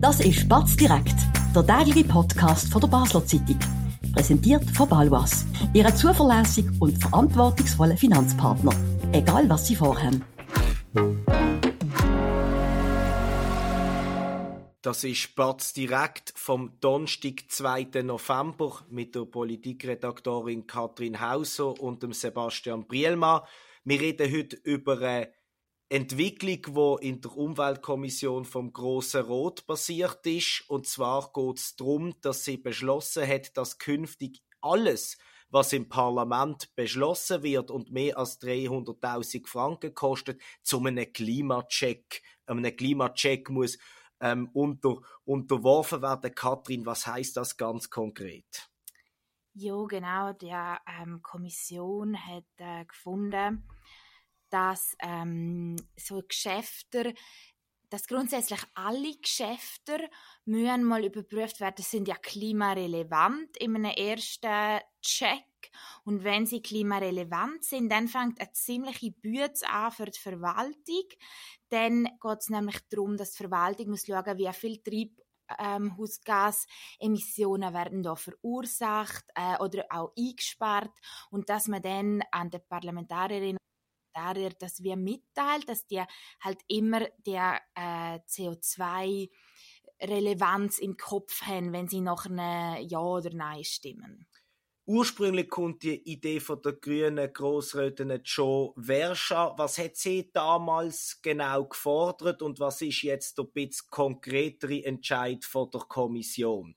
Das ist Batz direkt, der tägliche Podcast von der Basler Zeitung. Präsentiert von Balwas, Ihre zuverlässigen und verantwortungsvollen Finanzpartner. Egal was Sie vorhaben. Das ist Batz direkt vom Donnerstag, 2. November mit der Politikredaktorin Katrin Hauser und dem Sebastian Brielmann. Wir reden heute über eine Entwicklung, die in der Umweltkommission vom Grossen Rot passiert ist. Und zwar geht es darum, dass sie beschlossen hat, dass künftig alles, was im Parlament beschlossen wird und mehr als 300.000 Franken kostet, zu einem Klimacheck, einem Klimacheck muss ähm, unter, unterworfen werden. Katrin, was heißt das ganz konkret? Ja, genau. Die ähm, Kommission hat äh, gefunden, dass ähm, so Geschäfte, dass grundsätzlich alle Geschäfte müssen mal überprüft werden, sind ja klimarelevant in einem ersten Check. Und wenn sie klimarelevant sind, dann fängt eine ziemliche Bütze an für die Verwaltung. Dann geht es nämlich darum, dass die Verwaltung muss schauen, wie viel Treibhausgasemissionen werden da verursacht äh, oder auch eingespart und dass man dann an den Parlamentarierinnen Parlamentarier das wir mitteilt, dass die halt immer der äh, CO2 Relevanz im Kopf haben, wenn sie nach einem Ja oder Nein stimmen. Ursprünglich kommt die Idee von der grünen Grossrätin Joe Verscha. Was hat sie damals genau gefordert und was ist jetzt der bisschen konkretere Entscheid von der Kommission?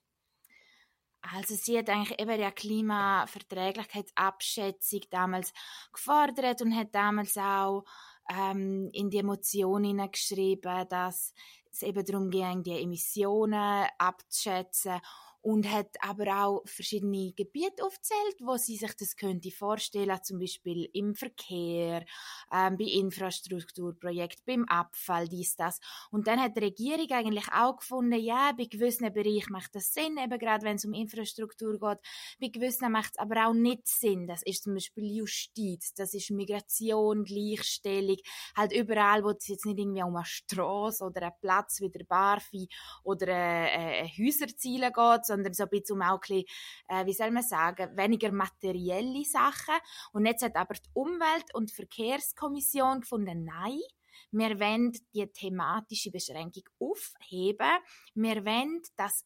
Also sie hat eigentlich eben die Klimaverträglichkeitsabschätzung damals gefordert und hat damals auch ähm, in die Motion geschrieben, dass es eben darum ging, die Emissionen abzuschätzen und hat aber auch verschiedene Gebiete aufzählt, wo sie sich das könnte vorstellen, zum Beispiel im Verkehr, ähm, bei Infrastrukturprojekten, beim Abfall, dies, das. Und dann hat die Regierung eigentlich auch gefunden, ja, bei gewissen Bereichen macht das Sinn, eben gerade wenn es um Infrastruktur geht, bei gewissen macht es aber auch nicht Sinn. Das ist zum Beispiel Justiz, das ist Migration, Gleichstellung, halt überall, wo es jetzt nicht irgendwie um eine Straße oder einen Platz wie der Barfi oder äh, äh, Häuserziele geht, sondern so ein bisschen um auch ein bisschen, äh, wie soll man sagen, weniger materielle Sachen. Und jetzt hat aber die Umwelt- und Verkehrskommission gefunden, nein, wir wollen die thematische Beschränkung aufheben. Wir wollen, dass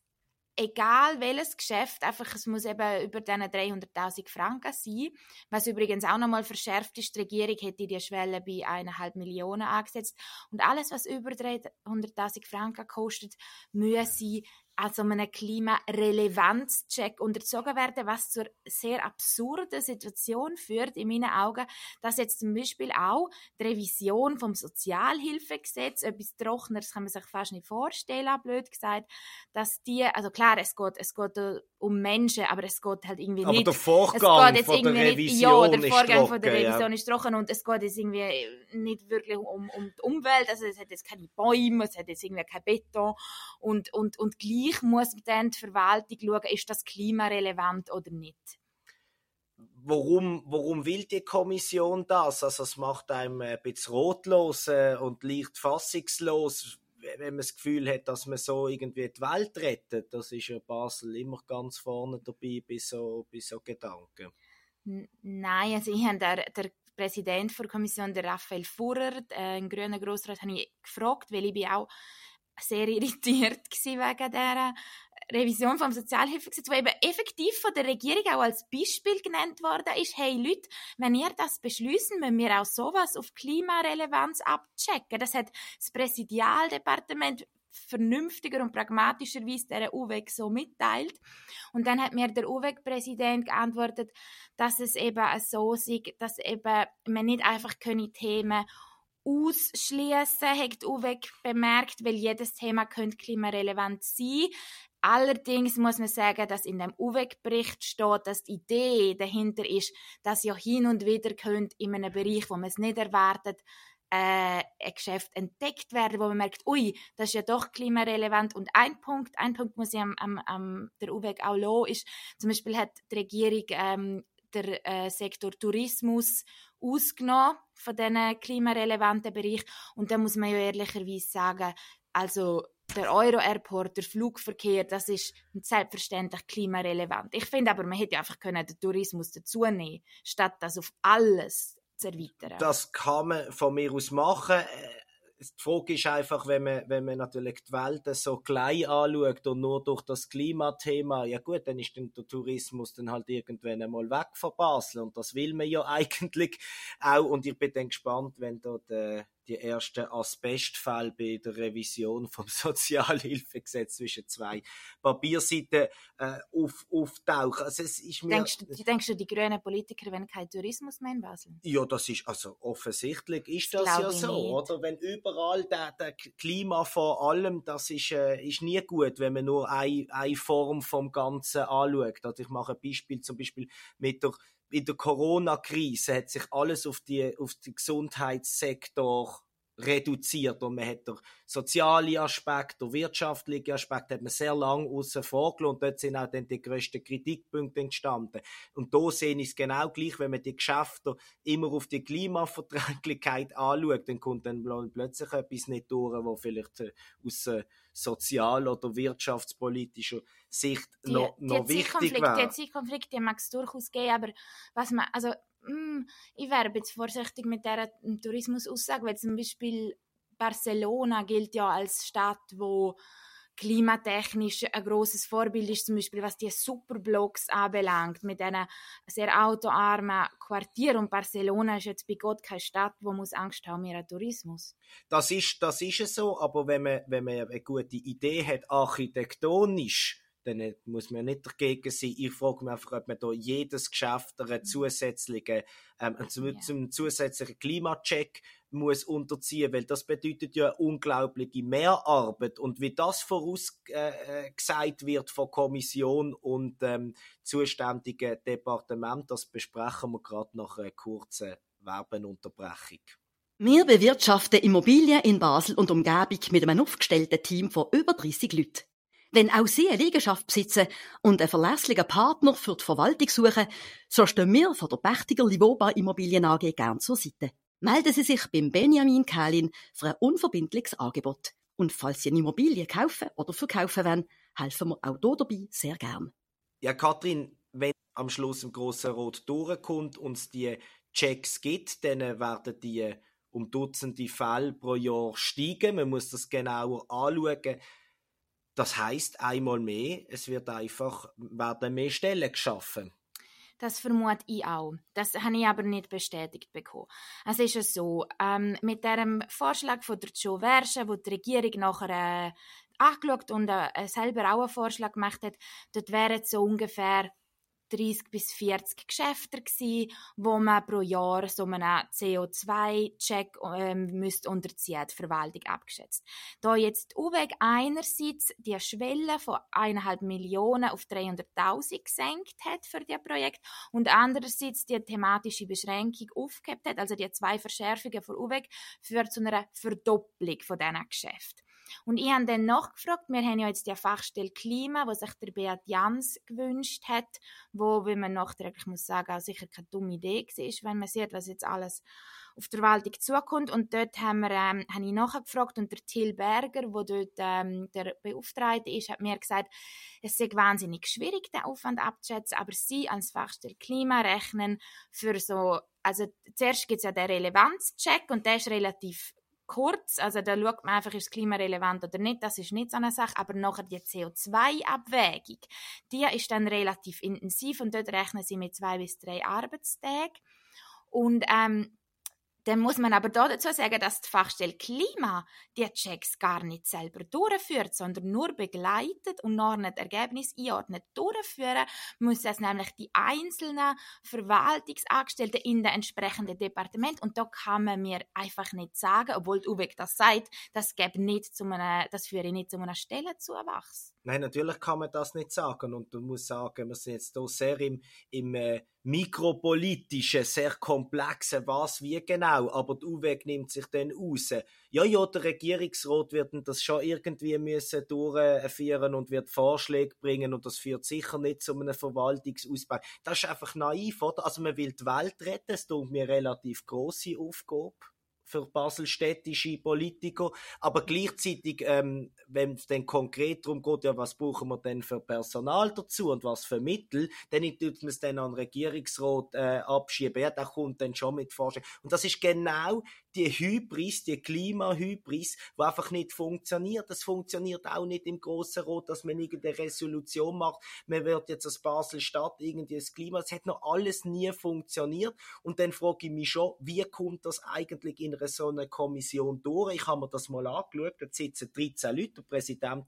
egal welches Geschäft, einfach es muss eben über diese 300.000 Franken sein. Was übrigens auch nochmal verschärft ist, die Regierung hätte die Schwelle bei 1,5 Millionen angesetzt. Und alles, was über 300.000 Franken kostet, müsse also einem Klimarelevanzcheck unterzogen werden, was zur sehr absurden Situation führt, in meinen Augen, dass jetzt zum Beispiel auch die Revision vom Sozialhilfegesetz, etwas Trockeneres kann man sich fast nicht vorstellen, blöd gesagt, dass die, also klar, es geht, es geht um Menschen, aber es geht halt irgendwie aber nicht. Aber der Vorgang von der Revision nicht, ja, der Vorgang trocken, von der Revision ja. ist trocken und es geht jetzt irgendwie nicht wirklich um, um die Umwelt, also es hat jetzt keine Bäume, es hat jetzt irgendwie kein Beton und, und, und gleich muss dann die Verwaltung schauen, ist das klimarelevant oder nicht. Warum, warum will die Kommission das? Also es macht einem ein bisschen rotlos äh, und leicht fassungslos wenn man das Gefühl hat, dass man so irgendwie die Welt rettet, das ist ja Basel immer ganz vorne dabei bei so, bei so Gedanken. Nein, also ich habe der, der Präsident der Kommission, der Raphael Furrer, äh, ein grüner Grossrat, habe ich gefragt, weil ich bin auch sehr irritiert wegen dieser Revision vom Sozialhilfegesetz, wo eben effektiv von der Regierung auch als Beispiel genannt worden ist, hey Leute, wenn ihr das beschließen, müssen wir auch sowas auf Klimarelevanz abchecken. Das hat das Präsidialdepartement vernünftiger und pragmatischerweise der UWEG so mitteilt. Und dann hat mir der UWEG-Präsident geantwortet, dass es eben so sei, dass eben man nicht einfach Themen ausschließen, hat UWEG bemerkt, weil jedes Thema könnte klimarelevant sein. Allerdings muss man sagen, dass in dem UWEG-Bericht steht, dass die Idee dahinter ist, dass ja hin und wieder könnt in einem Bereich, wo man es nicht erwartet, äh, ein Geschäft entdeckt werden, wo man merkt, ui, das ist ja doch klimarelevant. Und ein Punkt, ein Punkt muss ich am, am, am der UWEG auch lassen, ist, zum Beispiel hat die Regierung ähm, der äh, Sektor Tourismus ausgenommen von diesen klimarelevanten Bereich. Und da muss man ja ehrlicherweise sagen, also der Euro-Airport, der Flugverkehr, das ist selbstverständlich klimarelevant. Ich finde aber, man hätte einfach können den Tourismus dazu nehmen, statt das auf alles zu erweitern. Das kann man von mir aus machen die Frage ist einfach, wenn man, wenn man natürlich die Welt so klein anschaut und nur durch das Klimathema, ja gut, dann ist dann der Tourismus dann halt irgendwann einmal weg von Basel und das will man ja eigentlich auch. Und ich bin dann gespannt, wenn dort äh, die ersten Asbestfälle bei der Revision vom Sozialhilfegesetz zwischen zwei Papierseiten äh, auf, auftauchen. Also es ist mir, denkst, du, denkst du, die grünen Politiker wollen keinen Tourismus mehr in Basel? Ja, das ist, also offensichtlich ist das, das ja so, nicht. oder? Wenn überall der, der Klima vor allem, das ist, äh, ist nie gut, wenn man nur eine, eine Form vom Ganzen anschaut. Also ich mache ein Beispiel, zum Beispiel mit der in der Corona-Krise hat sich alles auf die auf den Gesundheitssektor reduziert und man hat den sozialen Aspekt, den wirtschaftlichen Aspekt hat man sehr lange außen vorgelassen und dort sind auch dann die grössten Kritikpunkte entstanden. Und da sehe ich es genau gleich, wenn man die Geschäfte immer auf die Klimaverträglichkeit anschaut, dann kommt dann plötzlich etwas nicht durch, wo vielleicht äh, aus äh, sozial- oder wirtschaftspolitischer Sicht die, noch, noch die wichtig wäre. Die Zielkonflikte mag es durchaus geben, aber was man, also mm, ich wäre jetzt vorsichtig mit dieser Tourismusaussage, weil zum Beispiel Barcelona gilt ja als Stadt, wo klimatechnisch ein großes Vorbild ist, zum Beispiel was die Superblocks anbelangt, mit einem sehr autoarmen Quartier. Und Barcelona ist jetzt bei Gott keine Stadt, wo muss Angst haben mehr Tourismus. Das ist, das ist so, aber wenn man, wenn man eine gute Idee hat, architektonisch, dann muss man nicht dagegen sein. Ich frage mich einfach, ob man da jedes Geschäft einen zusätzlichen, ähm, zum, zum zusätzlichen Klimacheck muss unterziehen, weil das bedeutet ja unglaubliche Mehrarbeit und wie das vorausgesagt äh, wird von Kommission und ähm, zuständigen Departement, das besprechen wir gerade nach einer kurzen Werbenunterbrechung. Wir bewirtschaften Immobilien in Basel und Umgebung mit einem aufgestellten Team von über 30 Leuten. Wenn auch Sie eine Liegenschaft besitzen und einen verlässlichen Partner für die Verwaltung suchen, so stehen wir von der Pächtiger Livoba Immobilien AG gern zur Seite. Melden Sie sich beim Benjamin Kählin für ein unverbindliches Angebot. Und falls Sie eine Immobilie kaufen oder verkaufen wollen, helfen wir auch hier dabei sehr gern. Ja, Kathrin, wenn am Schluss im grossen Rot durchkommt und es die Checks gibt, dann werden die um Dutzende Fälle pro Jahr steigen. Man muss das genauer anschauen. Das heißt einmal mehr, es wird einfach werden mehr Stellen geschaffen. Das vermute ich auch. Das habe ich aber nicht bestätigt bekommen. Es ist ja so, ähm, mit dem Vorschlag von der Joe Versche, wo die Regierung nachher äh, angeschaut und äh, selber auch einen Vorschlag gemacht hat, dort wären so ungefähr 30 bis 40 Geschäfte gewesen, wo man pro Jahr so einen CO2-Check ähm, müsste unterziehen, die Verwaltung abgeschätzt. Da jetzt UWEG einerseits die Schwelle von 1,5 Millionen auf 300.000 gesenkt hat für das Projekt und andererseits die thematische Beschränkung aufgehebt hat, also die zwei Verschärfungen von UWEG, führt zu einer Verdopplung von diesen Geschäften. Und ich habe dann nachgefragt, wir haben ja jetzt die Fachstelle Klima, wo sich der Beat Jans gewünscht hat, wo, wie man nachträglich muss sagen, auch sicher keine dumme Idee war, wenn man sieht, was jetzt alles auf der Verwaltung zukommt. Und dort haben wir, ähm, habe ich nachgefragt und der Till Berger, wo dort ähm, der Beauftragte ist, hat mir gesagt, es sei wahnsinnig schwierig, den Aufwand abzuschätzen, aber sie als Fachstelle Klima rechnen für so, also zuerst gibt es ja den Relevanzcheck und der ist relativ kurz, also da schaut man einfach, ist das Klima relevant oder nicht, das ist nicht so eine Sache, aber nachher die CO2-Abwägung, die ist dann relativ intensiv und dort rechnen sie mit zwei bis drei Arbeitstagen und ähm, dann muss man aber dazu sagen, dass die Fachstelle Klima die Checks gar nicht selber durchführt, sondern nur begleitet und nach einem Ergebnis einordnet durchführen, muss es nämlich die einzelnen Verwaltungsangestellten in den entsprechenden Departement und da kann man mir einfach nicht sagen, obwohl die UWEG das sagt, das, nicht zu einem, das führe nicht zu einer Stellenzuwachs. Nein, natürlich kann man das nicht sagen. Und du musst sagen, wir sind jetzt hier sehr im, im äh, mikropolitischen, sehr komplexen, was, wie genau. Aber die UWEG nimmt sich dann raus. Ja, ja, der Regierungsrat wird das schon irgendwie müssen durchführen und wird Vorschläge bringen und das führt sicher nicht zu einem Verwaltungsausbau. Das ist einfach naiv, oder? Also man will die Welt retten, das tut mir relativ große Aufgabe für baselstädtische Politiker. Aber gleichzeitig, ähm, wenn es dann konkret darum geht, ja, was brauchen wir denn für Personal dazu und was für Mittel, dann tut man es dann an den Regierungsrat äh, abschieben. Ja, der kommt dann schon mit Vorschlägen. Und das ist genau die Hybris, die Klimahybris, die einfach nicht funktioniert. Das funktioniert auch nicht im Grossen Rot, dass man irgendeine Resolution macht. Man wird jetzt als Basel-Stadt irgendwie das Klima. Es hat noch alles nie funktioniert. Und dann frage ich mich schon, wie kommt das eigentlich in so einer Kommission durch? Ich habe mir das mal angeschaut. Da sitzen 13 Leute. Der Präsident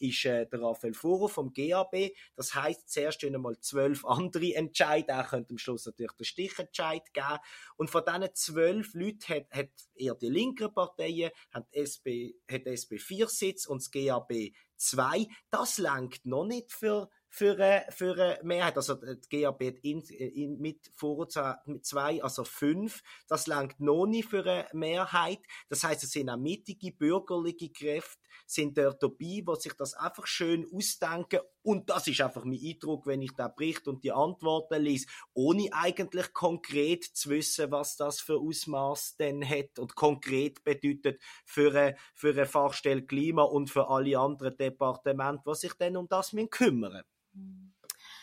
ist äh, der Raphael Furo vom GAB. Das heißt, zuerst einmal zwölf andere entscheiden. Er könnte am Schluss natürlich den Stichentscheid geben. Und von diesen zwölf Leuten hat, hat eher die linken Parteien, hat SP, hat SP vier Sitz und das GAB zwei. Das langt noch nicht für für eine, für eine Mehrheit. Also die GAB hat in, in, mit Vorurteil mit zwei, also fünf. Das langt noch nicht für eine Mehrheit. Das heißt, es sind auch mittige bürgerliche Kräfte sind dort dabei, die sich das einfach schön ausdenken. Und das ist einfach mein Eindruck, wenn ich da Bericht und die Antworten lese, ohne eigentlich konkret zu wissen, was das für Ausmaß denn hat und konkret bedeutet für eine, für eine Fachstelle Klima und für alle anderen Departemente, die sich dann um das kümmern.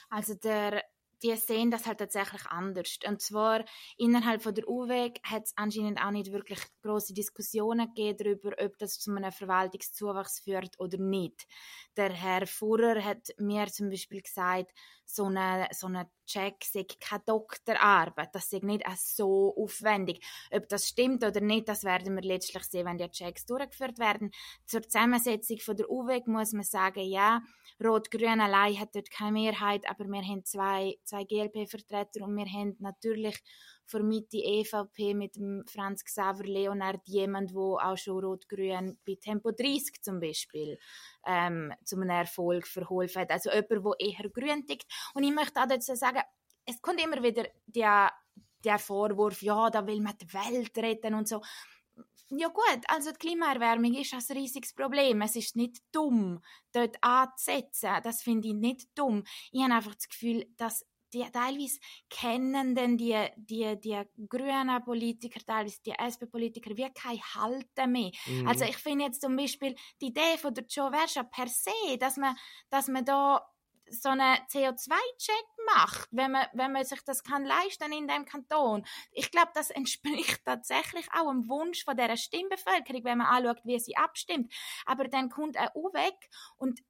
Also der die sehen das halt tatsächlich anders. Und zwar innerhalb von der UWEG hat es anscheinend auch nicht wirklich große Diskussionen gegeben darüber, ob das zu einem Verwaltungszuwachs führt oder nicht. Der Herr Fuhrer hat mir zum Beispiel gesagt, so eine, so eine Check sei keine Doktorarbeit, das sei nicht so aufwendig. Ob das stimmt oder nicht, das werden wir letztlich sehen, wenn die Checks durchgeführt werden. Zur Zusammensetzung von der UWEG muss man sagen, ja, Rot-Grün allein hat dort keine Mehrheit, aber wir haben zwei, zwei GLP-Vertreter und wir haben natürlich vor Mitte EVP mit dem Franz Xaver Leonard jemand, wo auch schon Rot-Grün bei Tempo 30 zum Beispiel ähm, zu einem Erfolg verholfen hat. Also jemand, der eher grün tickt. Und ich möchte auch dazu sagen, es kommt immer wieder der, der Vorwurf, ja, da will man die Welt retten und so. Ja gut, also die Klimaerwärmung ist ein riesiges Problem. Es ist nicht dumm, dort anzusetzen. Das finde ich nicht dumm. Ich habe einfach das Gefühl, dass die teilweise kennen denn die, die, die grünen Politiker, teilweise die SP-Politiker, wie kein Halten mehr. Mhm. Also ich finde jetzt zum Beispiel die Idee von der Joe Verscha per se, dass man, dass man da so einen CO2-Check macht, wenn man, wenn man sich das kann leisten in dem Kanton. Ich glaube, das entspricht tatsächlich auch dem Wunsch von der Stimmbevölkerung, wenn man anschaut, wie sie abstimmt. Aber dann kommt er auch weg und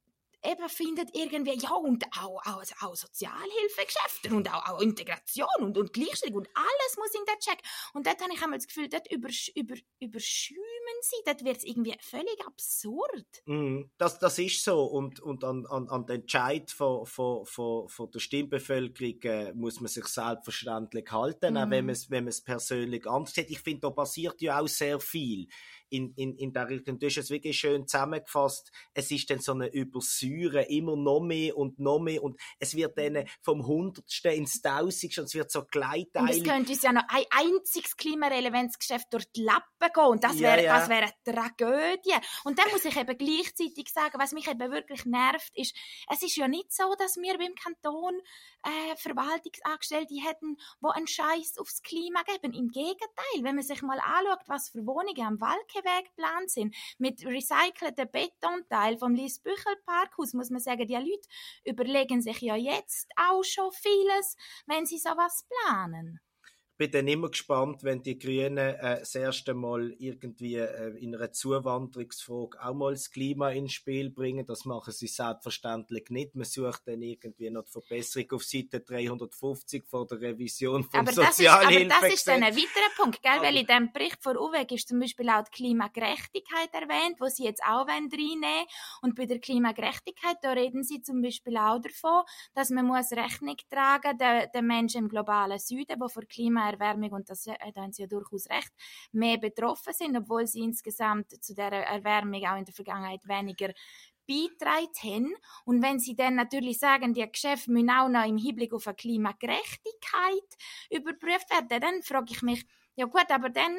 eben findet irgendwie, ja, und auch, auch, auch Sozialhilfegeschäfte und auch, auch Integration und, und Gleichstellung und alles muss in den Check. Und dort habe ich einmal das Gefühl, dort übersch über, überschäumen sie, dort wird es irgendwie völlig absurd. Mm, das, das ist so und, und an, an, an den Entscheid von, von, von, von der Stimmbevölkerung äh, muss man sich selbstverständlich halten, mm. auch wenn man es wenn persönlich anders sieht. Ich finde, da passiert ja auch sehr viel in, in, in der Richtung. Du hast es wirklich schön zusammengefasst. Es ist dann so eine Übersäure, immer noch mehr und noch mehr und es wird dann vom Hundertsten ins Tausendste und es wird so kleinteilig. Und es könnte uns ja noch ein einziges klimarelevantes Geschäft durch die Lappen gehen und das wäre ja, ja. wär eine Tragödie. Und dann muss ich eben gleichzeitig sagen, was mich eben wirklich nervt, ist, es ist ja nicht so, dass wir beim Kanton äh, Verwaltungsangestellte hätten, die einen Scheiß aufs Klima geben. Im Gegenteil, wenn man sich mal anschaut, was für Wohnungen am Walkeweg geplant sind, mit recycelten Betonteil vom Liesbüchel Parkhaus, muss man sagen, die Leute überlegen sich ja jetzt auch schon vieles, wenn sie sowas planen bin dann immer gespannt, wenn die Grünen äh, das erste Mal irgendwie äh, in einer Zuwanderungsfrage auch mal das Klima ins Spiel bringen. Das machen sie selbstverständlich nicht. Man sucht dann irgendwie noch die Verbesserung auf Seite 350 vor der Revision vom aber. Aber das ist dann ein weiterer Punkt, gell? weil in dem Bericht von UWEG ist zum Beispiel auch die Klimagerechtigkeit erwähnt, wo sie jetzt auch reinnehmen Und bei der Klimagerechtigkeit, da reden sie zum Beispiel auch davon, dass man muss Rechnung tragen den, den Menschen im globalen Süden, die vor Klima Erwärmung, und das, äh, da haben Sie ja durchaus recht, mehr betroffen sind, obwohl sie insgesamt zu der Erwärmung auch in der Vergangenheit weniger beitragen haben. Und wenn Sie dann natürlich sagen, die Geschäfte müssen auch noch im Hinblick auf eine Klimagerechtigkeit überprüft werden, dann frage ich mich, ja gut, aber dann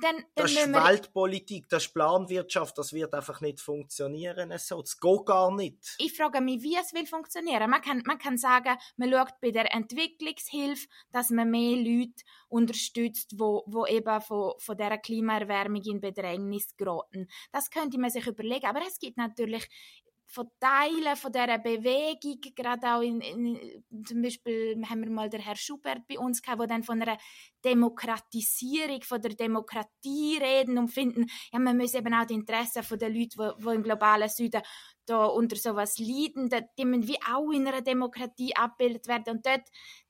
dann, dann das ist Weltpolitik, das ist Planwirtschaft, das wird einfach nicht funktionieren. So. Das geht gar nicht. Ich frage mich, wie es will funktionieren. Man kann, man kann sagen, man schaut bei der Entwicklungshilfe, dass man mehr Leute unterstützt, wo, wo eben von, von dieser Klimaerwärmung in Bedrängnis geraten. Das könnte man sich überlegen. Aber es gibt natürlich von Teilen von dieser Bewegung, gerade auch in, in, zum Beispiel haben wir mal den Herr Schubert bei uns gehabt, der dann von einer Demokratisierung, von der Demokratie reden und finden, ja, man muss eben auch die Interessen der Leute, die, die im globalen Süden da unter sowas leiden, die müssen wie auch in einer Demokratie abgebildet werden. Und dort,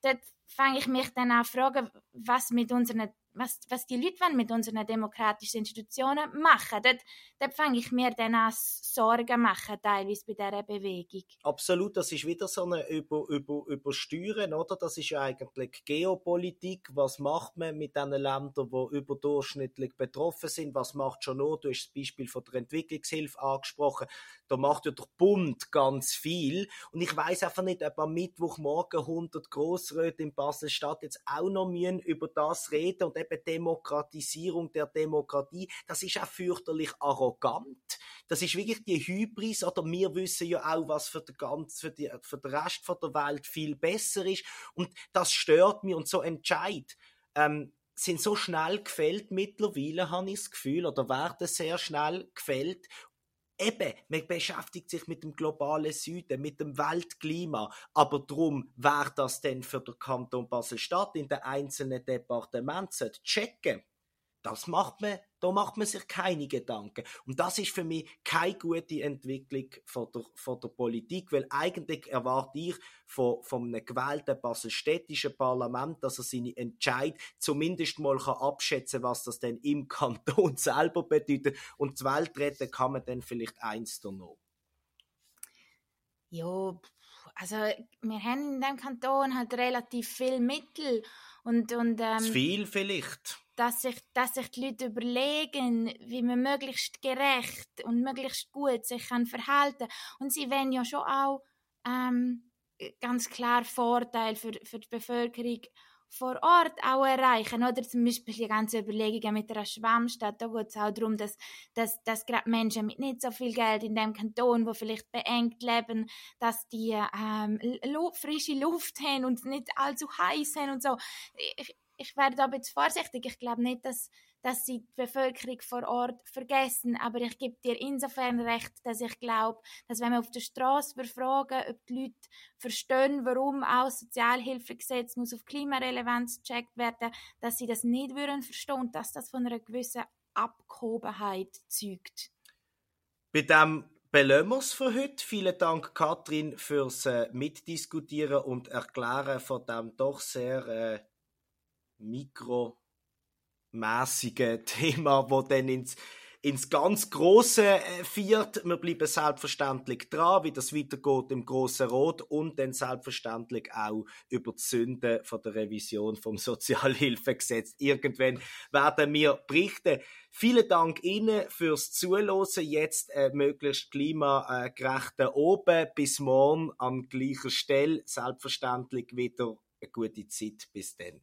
dort fange ich mich dann an fragen, was mit unseren was, was die Leute mit unseren demokratischen Institutionen machen. Dort, dort fange ich mir dann an Sorgen machen, teilweise bei dieser Bewegung. Absolut, das ist wieder so eine Über, Über, Übersteuern, oder? Das ist ja eigentlich Geopolitik. Was macht man mit den Ländern, die überdurchschnittlich betroffen sind? Was macht schon noch? Du hast das Beispiel von der Entwicklungshilfe angesprochen. Da macht ja der Bund ganz viel. Und ich weiß einfach nicht, ob am Mittwochmorgen 100 Grossräte in Basel-Stadt jetzt auch noch über das reden und eben Demokratisierung der Demokratie, das ist auch fürchterlich arrogant. Das ist wirklich die Hybris, oder wir wissen ja auch, was für den, ganz, für, die, für den Rest der Welt viel besser ist. Und das stört mich und so entscheid. Ähm, sind so schnell gefällt mittlerweile, habe ich das Gefühl, oder werden sehr schnell gefällt Eben, man beschäftigt sich mit dem globalen Süden, mit dem Weltklima. Aber drum, wer das denn für den Kanton Basel-Stadt in den einzelnen Departementen checken das macht man, da macht man sich keine Gedanken. Und das ist für mich keine gute Entwicklung von der, von der Politik, weil eigentlich erwarte ich von, von einem gewählten baselstädtischen Parlament, dass er seine Entscheid zumindest mal kann abschätzen was das denn im Kanton selber bedeutet. Und die Welt retten kann man dann vielleicht eins noch. Ja, also wir haben in diesem Kanton halt relativ viel Mittel und, und ähm, Zu viel vielleicht dass sich, dass sich die Leute überlegen, wie man möglichst gerecht und möglichst gut sich kann verhalten Und sie wollen ja schon auch ähm, ganz klar Vorteile für, für die Bevölkerung vor Ort auch erreichen. Oder zum Beispiel die ganze Überlegungen mit der Schwammstadt, da geht es auch darum, dass, dass, dass gerade Menschen mit nicht so viel Geld in dem Kanton, wo vielleicht beengt leben, dass die ähm, frische Luft haben und nicht allzu heiß sind und so. Ich, ich werde aber jetzt vorsichtig. Ich glaube nicht, dass, dass sie die Bevölkerung vor Ort vergessen. Aber ich gebe dir insofern recht, dass ich glaube, dass wenn wir auf der Straße befragen, ob die Leute verstehen, warum auch Sozialhilfegesetz muss auf Klimarelevanz gecheckt werden, dass sie das nicht würden verstehen und dass das von einer gewissen Abgehobenheit zeugt. Bei dem Belömers für heute. Vielen Dank, Katrin, fürs äh, Mitdiskutieren und Erklären von dem doch sehr äh, mikromäßige Thema, wo dann ins ins ganz Große äh, führt. Wir bleiben selbstverständlich dran, wie das weitergeht im Großen Rot und dann selbstverständlich auch über die Sünden von der Revision vom Sozialhilfegesetz. Irgendwann werden wir berichten. Vielen Dank Ihnen fürs Zuhören. Jetzt äh, möglichst klimagerechte oben. Bis morgen an gleicher Stelle. Selbstverständlich wieder eine gute Zeit. Bis dann.